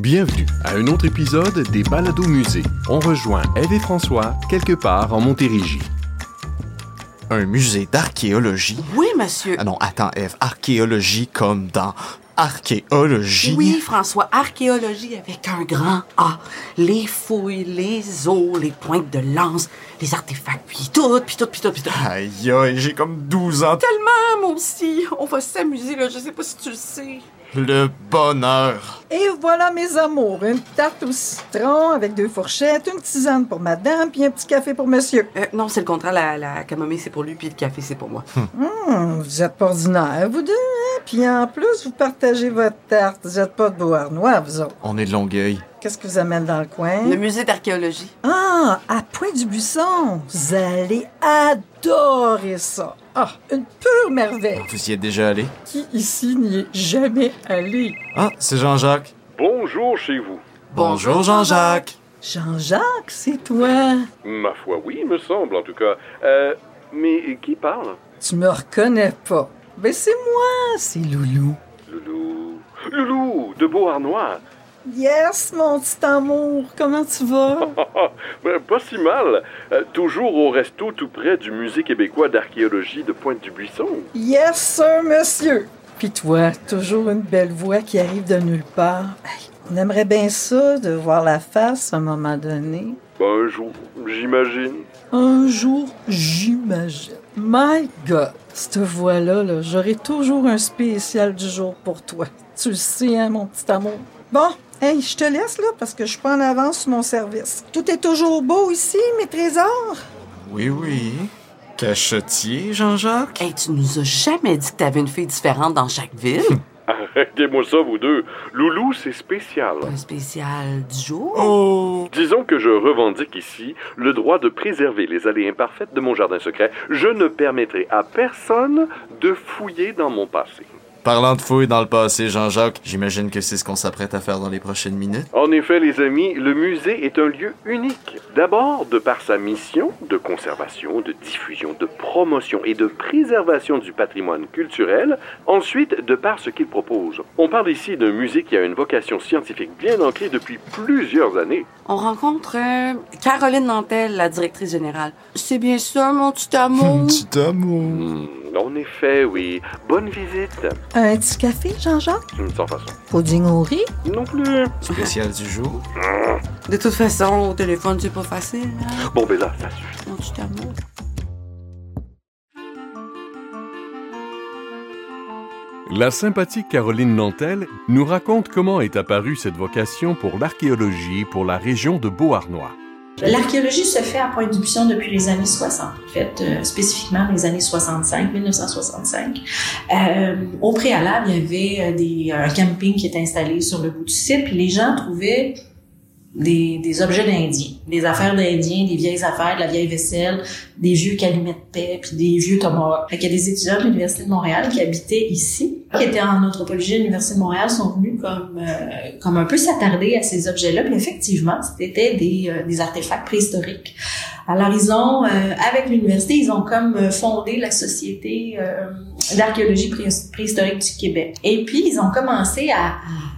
Bienvenue à un autre épisode des Balados Musées. On rejoint Eve et François quelque part en Montérégie. Un musée d'archéologie? Oui, monsieur. Ah non, attends, Eve, archéologie comme dans archéologie. Oui, François, archéologie avec un grand A. Les fouilles, les os, les pointes de lance, les artefacts, puis tout, puis tout, puis tout, puis tout. Aïe, aïe, j'ai comme 12 ans. Tellement, moi aussi. On va s'amuser, là. Je sais pas si tu le sais. Le bonheur. Et voilà, mes amours, une tarte au citron avec deux fourchettes, une tisane pour madame, puis un petit café pour monsieur. Euh, non, c'est le contraire. La, la camomille, c'est pour lui, puis le café, c'est pour moi. Hum, vous êtes pas ordinaires, vous deux, hein? Puis en plus, vous partagez votre tarte. Vous êtes pas de Beauharnois, vous autres. On est de Longueuil. Qu'est-ce que vous amène dans le coin? Le musée d'archéologie. Ah, à Pointe-du-Buisson. Vous allez adorer ça. Ah, une pure merveille. Vous y êtes déjà allé? Qui ici n'y est jamais allé? Ah, c'est Jean-Jacques. Bonjour chez vous. Bonjour, Jean-Jacques. Jean-Jacques, c'est toi? Ma foi, oui, il me semble en tout cas. Euh, mais qui parle? Tu me reconnais pas. Ben c'est moi, c'est Loulou. Loulou. Loulou, de Beauharnois. Yes, mon petit amour, comment tu vas? Ben, pas si mal. Euh, toujours au resto tout près du Musée québécois d'archéologie de Pointe-du-Buisson. Yes, sir, monsieur. Puis toi, toujours une belle voix qui arrive de nulle part. Hey, on aimerait bien ça, de voir la face à un moment donné. Ben, un jour, j'imagine. Un jour, j'imagine. My God, cette voix-là, là, j'aurai toujours un spécial du jour pour toi. Tu le sais, hein, mon petit amour. Bon, hey, je te laisse, là, parce que je suis pas en avance sur mon service. Tout est toujours beau ici, mes trésors? Oui, oui. Cachetier, Jean-Jacques? Hey, tu nous as jamais dit que t'avais une fille différente dans chaque ville. Arrêtez-moi ça, vous deux. Loulou, c'est spécial. Un spécial du jour? Oh! Disons que je revendique ici le droit de préserver les allées imparfaites de mon jardin secret. Je ne permettrai à personne de fouiller dans mon passé. Parlant de fouilles dans le passé, Jean-Jacques, j'imagine que c'est ce qu'on s'apprête à faire dans les prochaines minutes. En effet, les amis, le musée est un lieu unique. D'abord, de par sa mission de conservation, de diffusion, de promotion et de préservation du patrimoine culturel. Ensuite, de par ce qu'il propose. On parle ici d'un musée qui a une vocation scientifique bien ancrée depuis plusieurs années. On rencontre euh, Caroline Nantel, la directrice générale. C'est bien ça, mon petit amour? Petit amour. En effet, oui. Bonne visite. Un petit café, Jean-Jacques? Sans façon. Pudding au riz? Non plus. Spécial du jour. De toute façon, au téléphone, c'est pas facile, hein, Bon, ben là, ça suffit. mon petit amour. La sympathique Caroline Nantel nous raconte comment est apparue cette vocation pour l'archéologie pour la région de Beauharnois. L'archéologie se fait à Pointe-du-Buisson depuis les années 60, en fait, euh, spécifiquement les années 65, 1965. Euh, au préalable, il y avait euh, des, un camping qui était installé sur le bout du site, puis les gens trouvaient des, objets d'Indiens, des affaires d'Indiens, des vieilles affaires, de la vieille vaisselle, des vieux calumets de paix, puis des vieux tomahawks. Fait qu'il y a des étudiants de l'Université de Montréal qui habitaient ici, qui étaient en anthropologie à l'Université de Montréal, sont venus comme, euh, comme un peu s'attarder à ces objets-là. Puis effectivement, c'était des, euh, des artefacts préhistoriques. Alors ils ont, euh, avec l'université, ils ont comme fondé la Société d'archéologie pré- préhistorique du Québec. Et puis ils ont commencé à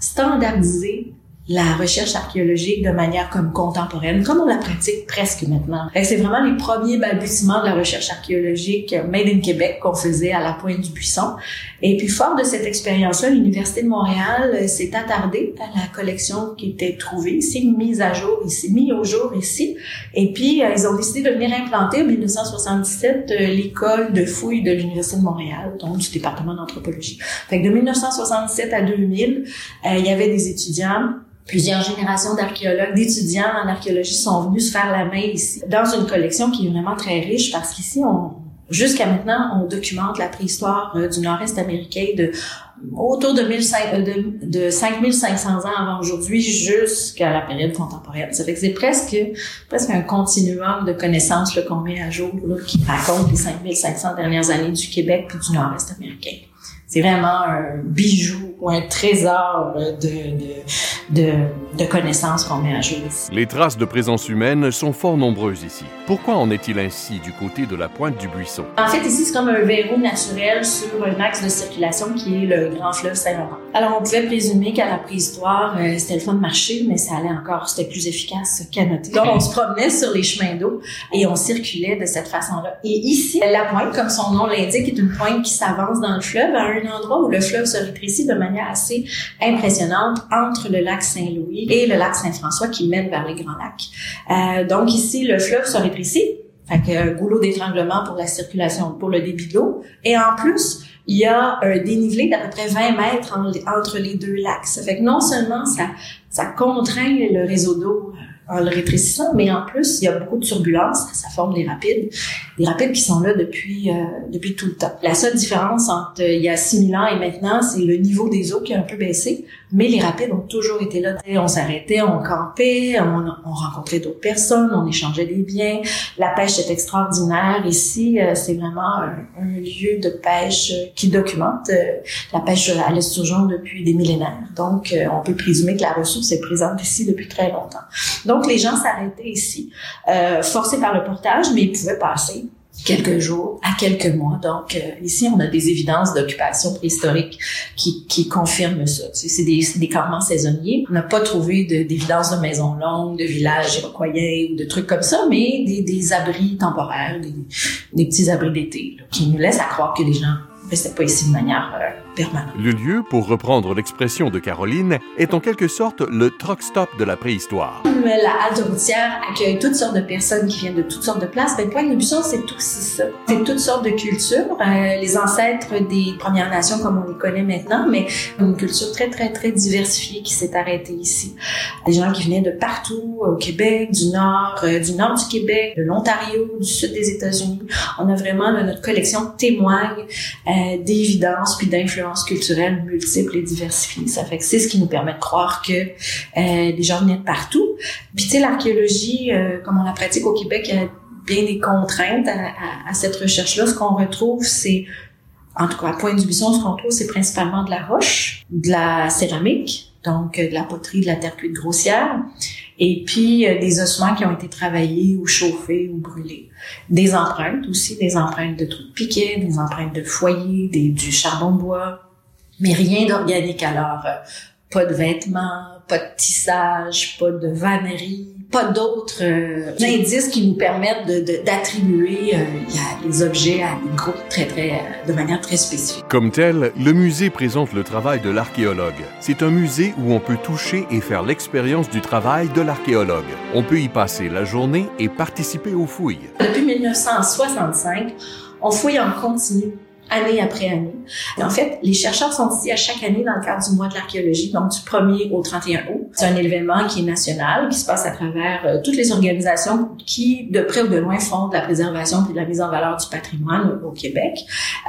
standardiser la recherche archéologique de manière comme contemporaine, comme on la pratique presque maintenant. C'est vraiment les premiers balbutiements de la recherche archéologique euh, made in Québec qu'on faisait à la pointe du Buisson. Et puis, fort de cette expérience-là, l'Université de Montréal euh, s'est attardée à la collection qui était trouvée ici, mise à jour ici, mise au jour ici. Et puis, euh, ils ont décidé de venir implanter en 1977 euh, l'école de fouilles de l'Université de Montréal, donc du département d'anthropologie. Fait que de 1967 à 2000, euh, il y avait des étudiants Plusieurs générations d'archéologues, d'étudiants en archéologie sont venus se faire la main ici, dans une collection qui est vraiment très riche parce qu'ici, on, jusqu'à maintenant, on documente la préhistoire euh, du nord-est américain de autour de, 1500 euh, de, de 5500 ans avant aujourd'hui jusqu'à la période contemporaine. Ça fait que c'est presque, presque un continuum de connaissances qu'on met à jour là, qui raconte les 5500 dernières années du Québec puis du nord-est américain. c'est vraiment un bijou ou un trésor de, de, de, de connaissances qu'on met à jour ici. Les traces de présence humaine sont fort nombreuses ici. Pourquoi en est-il ainsi du côté de la pointe du buisson? En fait, ici, c'est comme un verrou naturel sur un axe de circulation qui est le grand fleuve Saint-Laurent. Alors, on pouvait présumer qu'à la préhistoire, euh, c'était le fun de marcher, mais ça allait encore, c'était plus efficace qu'à noter. Donc, on se promenait sur les chemins d'eau et on circulait de cette façon-là. Et ici, la pointe, comme son nom l'indique, est une pointe qui s'avance dans le fleuve à un endroit où le fleuve se rétrécit de manière assez impressionnante entre le lac Saint-Louis et le lac Saint-François qui mène vers les Grands Lacs. Euh, donc ici, le fleuve se rétrécit, fait que un goulot d'étranglement pour la circulation, pour le débit de l'eau. Et en plus, il y a un dénivelé d'à peu près 20 mètres entre les deux lacs. Ça fait que non seulement ça, ça contraint le réseau d'eau en le rétrécissant, mais en plus, il y a beaucoup de turbulences, ça forme des rapides, des rapides qui sont là depuis euh, depuis tout le temps. La seule différence entre euh, il y a 6000 ans et maintenant, c'est le niveau des eaux qui a un peu baissé, mais les rapides ont toujours été là. On s'arrêtait, on campait, on, on rencontrait d'autres personnes, on échangeait des biens. La pêche est extraordinaire. Ici, euh, c'est vraiment un, un, lieu de pêche qui documente la pêche à l'esturgeon depuis des millénaires. Donc, on peut présumer que la ressource est présente ici depuis très longtemps. Donc, donc, les gens s'arrêtaient ici, euh, forcés par le portage, mais ils pouvaient passer quelques jours à quelques mois. Donc, euh, ici, on a des évidences d'occupation préhistorique qui, confirment ça. C'est des, des campements saisonniers. On n'a pas trouvé d'évidence de, de maisons longues, de villages iroquois ou de trucs comme ça, mais des, abris temporaires, des, des petits abris d'été, qui nous laissent à croire que les gens restaient pas ici de manière euh, Le lieu, pour reprendre l'expression de Caroline, est en quelque sorte le truck stop de la préhistoire. La halte routière accueille toutes sortes de personnes qui viennent de toutes sortes de places. Ben, Pointe de Buisson, c'est aussi ça. C'est toutes sortes de cultures. Euh, les ancêtres des Premières Nations, comme on les connaît maintenant, mais une culture très, très, très diversifiée qui s'est arrêtée ici. Des gens qui venaient de partout, au Québec, du nord, euh, du nord du Québec, de l'Ontario, du sud des États-Unis. On a vraiment, là, notre collection témoigne euh, d'évidence puis d'influence culturelle multiples et diversifiées. Ça fait que c'est ce qui nous permet de croire que euh, les gens venaient de partout. Puis tu sais, l'archéologie, euh, comme on la pratique au Québec, il y a bien des contraintes à, cette recherche-là. Ce qu'on retrouve, c'est en tout cas, à Pointe-du-Buisson, ce qu'on trouve, c'est principalement de la roche, de la céramique, donc de la poterie, de la terre cuite grossière, et puis euh, des ossements qui ont été travaillés ou chauffés ou brûlés. Des empreintes aussi, des empreintes de trous de piquet, des empreintes de foyer, du charbon de bois, mais rien d'organique alors. Euh, pas de vêtements, pas de tissage, pas de vannerie, pas d'autres euh, indices qui nous permettent d'attribuer de, euh, les objets à des groupes très, très, euh, de manière très spécifique. Comme tel, le musée présente le travail de l'archéologue. C'est un musée où on peut toucher et faire l'expérience du travail de l'archéologue. On peut y passer la journée et participer aux fouilles. Depuis 1965, on fouille en continu année après année. En fait, les chercheurs sont ici à chaque année dans le cadre du mois de l'archéologie, donc du 1er au 31 août. C'est un événement qui est national, qui se passe à travers euh, toutes les organisations qui, de près ou de loin, font de la préservation et de la mise en valeur du patrimoine au, Québec.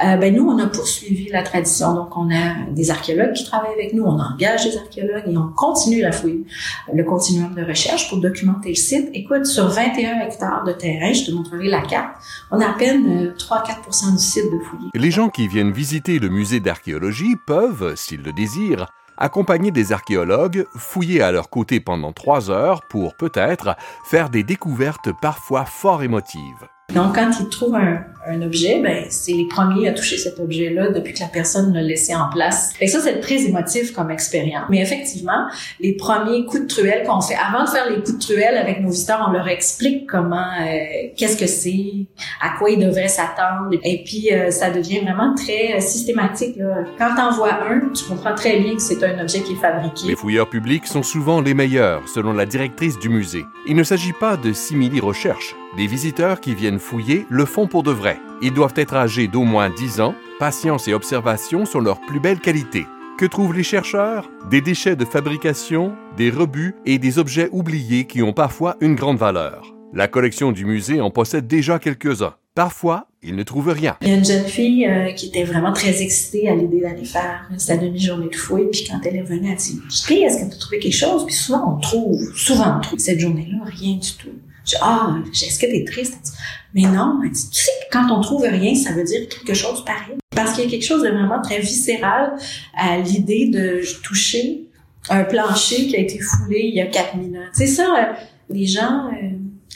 Euh, ben nous, on a poursuivi la tradition. Donc, on a des archéologues qui travaillent avec nous, on engage des archéologues et on continue la fouille, le continuum de recherche pour documenter le site. Écoute, sur 21 hectares de terrain, je te montrerai la carte, on a à peine 3-4% du site de fouillé. Les gens qui viennent visiter le musée d'archéologie peuvent, s'ils le désirent, accompagner des archéologues, fouiller à leur côté pendant trois heures pour peut-être faire des découvertes parfois fort émotives. Donc, quand ils trouvent un, un objet, ben c'est les premiers à toucher cet objet-là depuis que la personne l'a laissé en place. Et ça, c'est très émotif comme expérience. Mais effectivement, les premiers coups de truelle qu'on fait, avant de faire les coups de truelle avec nos visiteurs, on leur explique comment, euh, qu'est-ce que c'est, à quoi ils devraient s'attendre. Et puis, euh, ça devient vraiment très euh, systématique. Là. Quand t'en vois un, tu comprends très bien que c'est un objet qui est fabriqué. Les fouilleurs publics sont souvent les meilleurs, selon la directrice du musée. Il ne s'agit pas de simili-recherche. Les visiteurs qui viennent fouiller le font pour de vrai. Ils doivent être âgés d'au moins 10 ans. Patience et observation sont leurs plus belles qualités. Que trouvent les chercheurs? Des déchets de fabrication, des rebuts et des objets oubliés qui ont parfois une grande valeur. La collection du musée en possède déjà quelques-uns. Parfois, ils ne trouvent rien. Il y a une jeune fille euh, qui était vraiment très excitée à l'idée d'aller faire sa demi-journée de fouille. Puis quand elle est revenue, elle dit « Puis est-ce que tu as trouvé quelque chose? » Puis souvent, on trouve, souvent on trouve cette journée-là, rien du tout Je dis, ah, est-ce que t'es triste? Elle dit, mais non, elle dit, tu sais quand on trouve rien, ça veut dire quelque chose pareil. Parce qu'il y a quelque chose de vraiment très viscéral à l'idée de toucher un plancher qui a été foulé il y a 4000 ans. C'est ça, euh, les gens euh,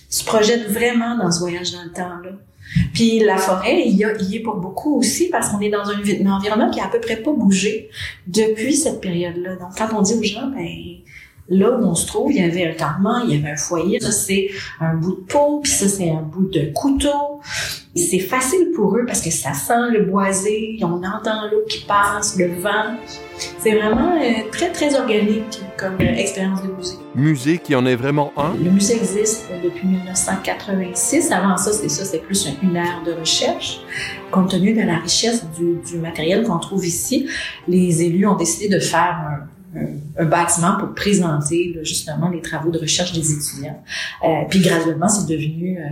se projettent vraiment dans ce voyage dans le temps-là. Puis la forêt, il y, est pour beaucoup aussi parce qu'on est dans un, un, environnement qui a à peu près pas bougé depuis cette période-là. Donc quand on dit aux gens, ben là où on se trouve, il y avait un campement, il y avait un foyer, ça c'est un bout de peau, puis ça c'est un bout de couteau. C'est facile pour eux parce que ça sent le boisé, on entend l'eau qui passe, le vent. C'est vraiment euh, très, très organique comme euh, expérience de musée. Musée qui en est vraiment un? Le musée existe depuis 1986. Avant ça, c'est ça, c'est plus une ère de recherche. Compte tenu de la richesse du, du matériel qu'on trouve ici, les élus ont décidé de faire un un, bâtiment pour présenter justement les travaux de recherche des étudiants. Euh, puis graduellement, c'est devenu euh,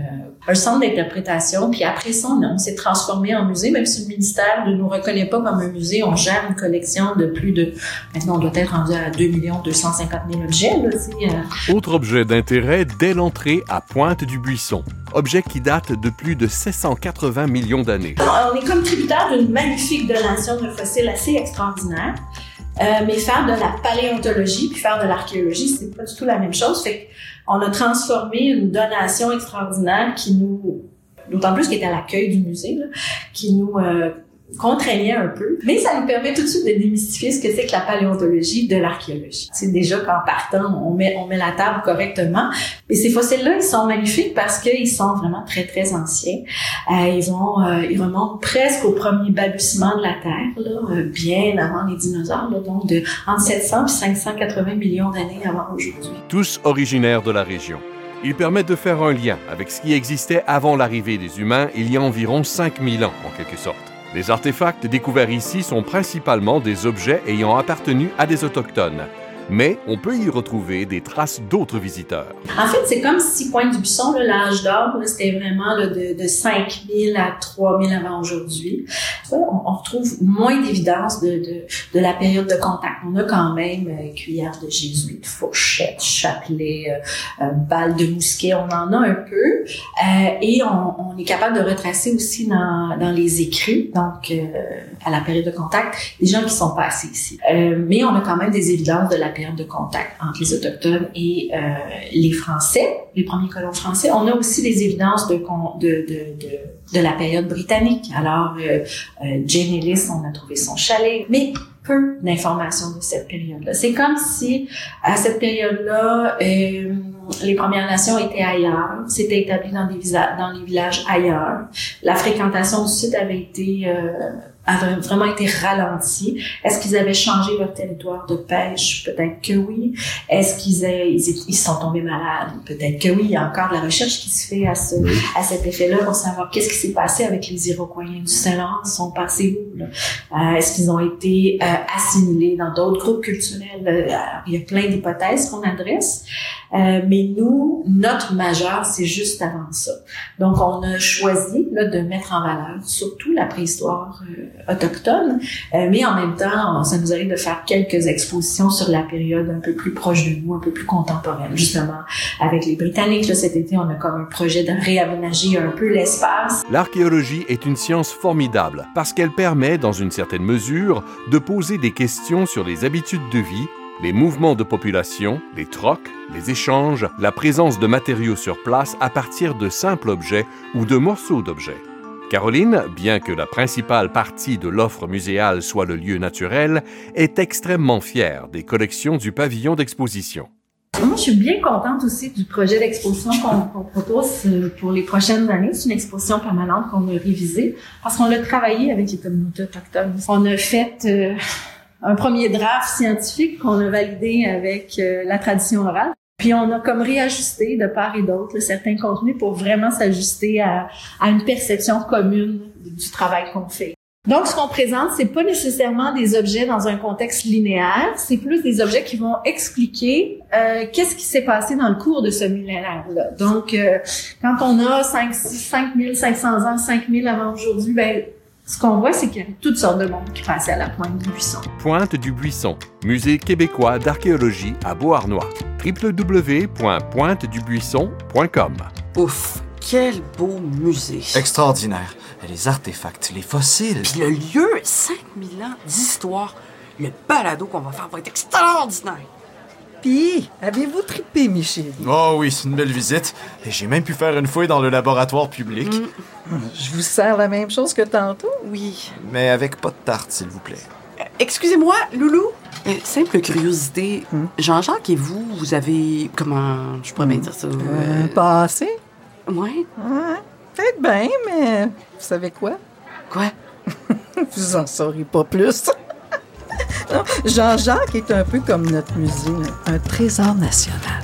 un centre d'interprétation. Puis après ça, on, s'est transformé en musée, même si le ministère ne nous reconnaît pas comme un musée. On gère une collection de plus de... Maintenant, on doit être rendu à 2 250 000 objets. Là, euh. Autre objet d'intérêt dès l'entrée à Pointe-du-Buisson. Objet qui date de plus de 780 millions d'années. On est comme tributaire d'une magnifique donation de fossiles assez extraordinaire. Euh, mais faire de la paléontologie puis faire de l'archéologie, c'est pas du tout la même chose. Fait on a transformé une donation extraordinaire qui nous, d'autant plus qu'elle est à l'accueil du musée, là, qui nous euh, contraignait un peu. Mais ça nous permet tout de suite de démystifier ce que c'est que la paléontologie de l'archéologie. C'est déjà qu'en partant, on met, on met la table correctement. Et ces fossiles-là, ils sont magnifiques parce qu'ils sont vraiment très, très anciens. Euh, ils vont, euh, ils remontent presque au premier balbutiement de la Terre, là, euh, bien avant les dinosaures, là, donc de entre 700 et 580 millions d'années avant aujourd'hui. Tous originaires de la région. Ils permettent de faire un lien avec ce qui existait avant l'arrivée des humains il y a environ 5000 ans, en quelque sorte. Les artefacts découverts ici sont principalement des objets ayant appartenu à des autochtones, mais on peut y retrouver des traces d'autres visiteurs. En fait, c'est comme si Pointe-du-Buisson, l'âge d'or, c'était vraiment de, de 5000 à 3000 avant aujourd'hui. On, retrouve moins d'évidence de, la période de contact. On a quand même euh, cuillère de jésuite, fourchette, chapelet, euh, euh, balle de mousquet, on en a un peu. Euh, et on, est capable de retracer aussi dans, les écrits, donc euh, à la période de contact, des gens qui sont passés ici. Mais on a quand même des évidences de la période de contact entre les Autochtones et euh, les Français, les premiers colons français. On a aussi des évidences de, de, de, de, la période britannique. Alors, euh, euh, Jane Ellis, on a trouvé son chalet, mais peu d'informations de cette période-là. C'est comme si, à cette période-là, euh, les Premières Nations étaient ailleurs, s'étaient établies dans des, villages ailleurs. La fréquentation du site avait été euh, a vraiment été ralenti. Est-ce qu'ils avaient changé leur territoire de pêche? Peut-être que oui. Est-ce qu'ils ils, ils, sont tombés malades? Peut-être que oui. Il y a encore de la recherche qui se fait à, ce, à cet effet-là pour savoir qu'est-ce qui s'est passé avec les Iroquois du Saint-Laurent. Ils sont passés où? Euh, est-ce qu'ils ont été euh, assimilés dans d'autres groupes culturels? Euh, il y a plein d'hypothèses qu'on adresse. Euh, mais nous, notre majeur, c'est juste avant ça. Donc, on a choisi là, de mettre en valeur surtout la préhistoire euh, autochtone, euh, mais en même temps, ça nous arrive de faire quelques expositions sur la période un peu plus proche de nous, un peu plus contemporaine. Justement, avec les Britanniques, cet été, on a comme un projet de réaménager un peu l'espace. L'archéologie est une science formidable parce qu'elle permet, dans une certaine mesure, de poser des questions sur les habitudes de vie les mouvements de population, les trocs, les échanges, la présence de matériaux sur place à partir de simples objets ou de morceaux d'objets. Caroline, bien que la principale partie de l'offre muséale soit le lieu naturel, est extrêmement fière des collections du pavillon d'exposition. Moi, je suis bien contente aussi du projet d'exposition qu'on propose euh, pour les prochaines années. C'est une exposition permanente qu'on a révisée parce qu'on a travaillé avec les communautés autochtones. On a fait euh, un premier draft scientifique qu'on a validé avec euh, la tradition orale. Puis on a comme réajusté de part et d'autre certains contenus pour vraiment s'ajuster à, à, une perception commune du travail qu'on fait. Donc, ce qu'on présente, c'est pas nécessairement des objets dans un contexte linéaire, c'est plus des objets qui vont expliquer euh, qu'est-ce qui s'est passé dans le cours de ce millénaire-là. Donc, euh, quand on a 5, 5 500 ans, 5000 avant aujourd'hui, ben Ce qu'on voit, c'est qu'il y avait toutes sortes de monde qui passaient à la pointe du buisson. Pointe du Buisson, Musée québécois d'archéologie à Beauharnois. www.pointedubuisson.com Ouf, quel beau musée. Extraordinaire. Les artefacts, les fossiles. Puis le lieu, 5000 ans d'histoire. Le balado qu'on va faire va être extraordinaire. Puis, avez-vous trippé, Michel? Oh oui, c'est une belle visite. Et j'ai même pu faire une fouille dans le laboratoire public. Je vous sers la même chose que tantôt? Oui. Mais avec pas de tarte, s'il vous plaît. Euh, Excusez-moi, Loulou. Euh, simple curiosité. Jean-Jacques et vous, vous avez. Comment. Je pourrais bien dire ça. Euh, euh, passé? ouais. Ouais. Peut-être bien, mais vous savez quoi? Quoi? Vous en saurez pas plus. Jean-Jacques est un peu comme notre musée, un trésor national.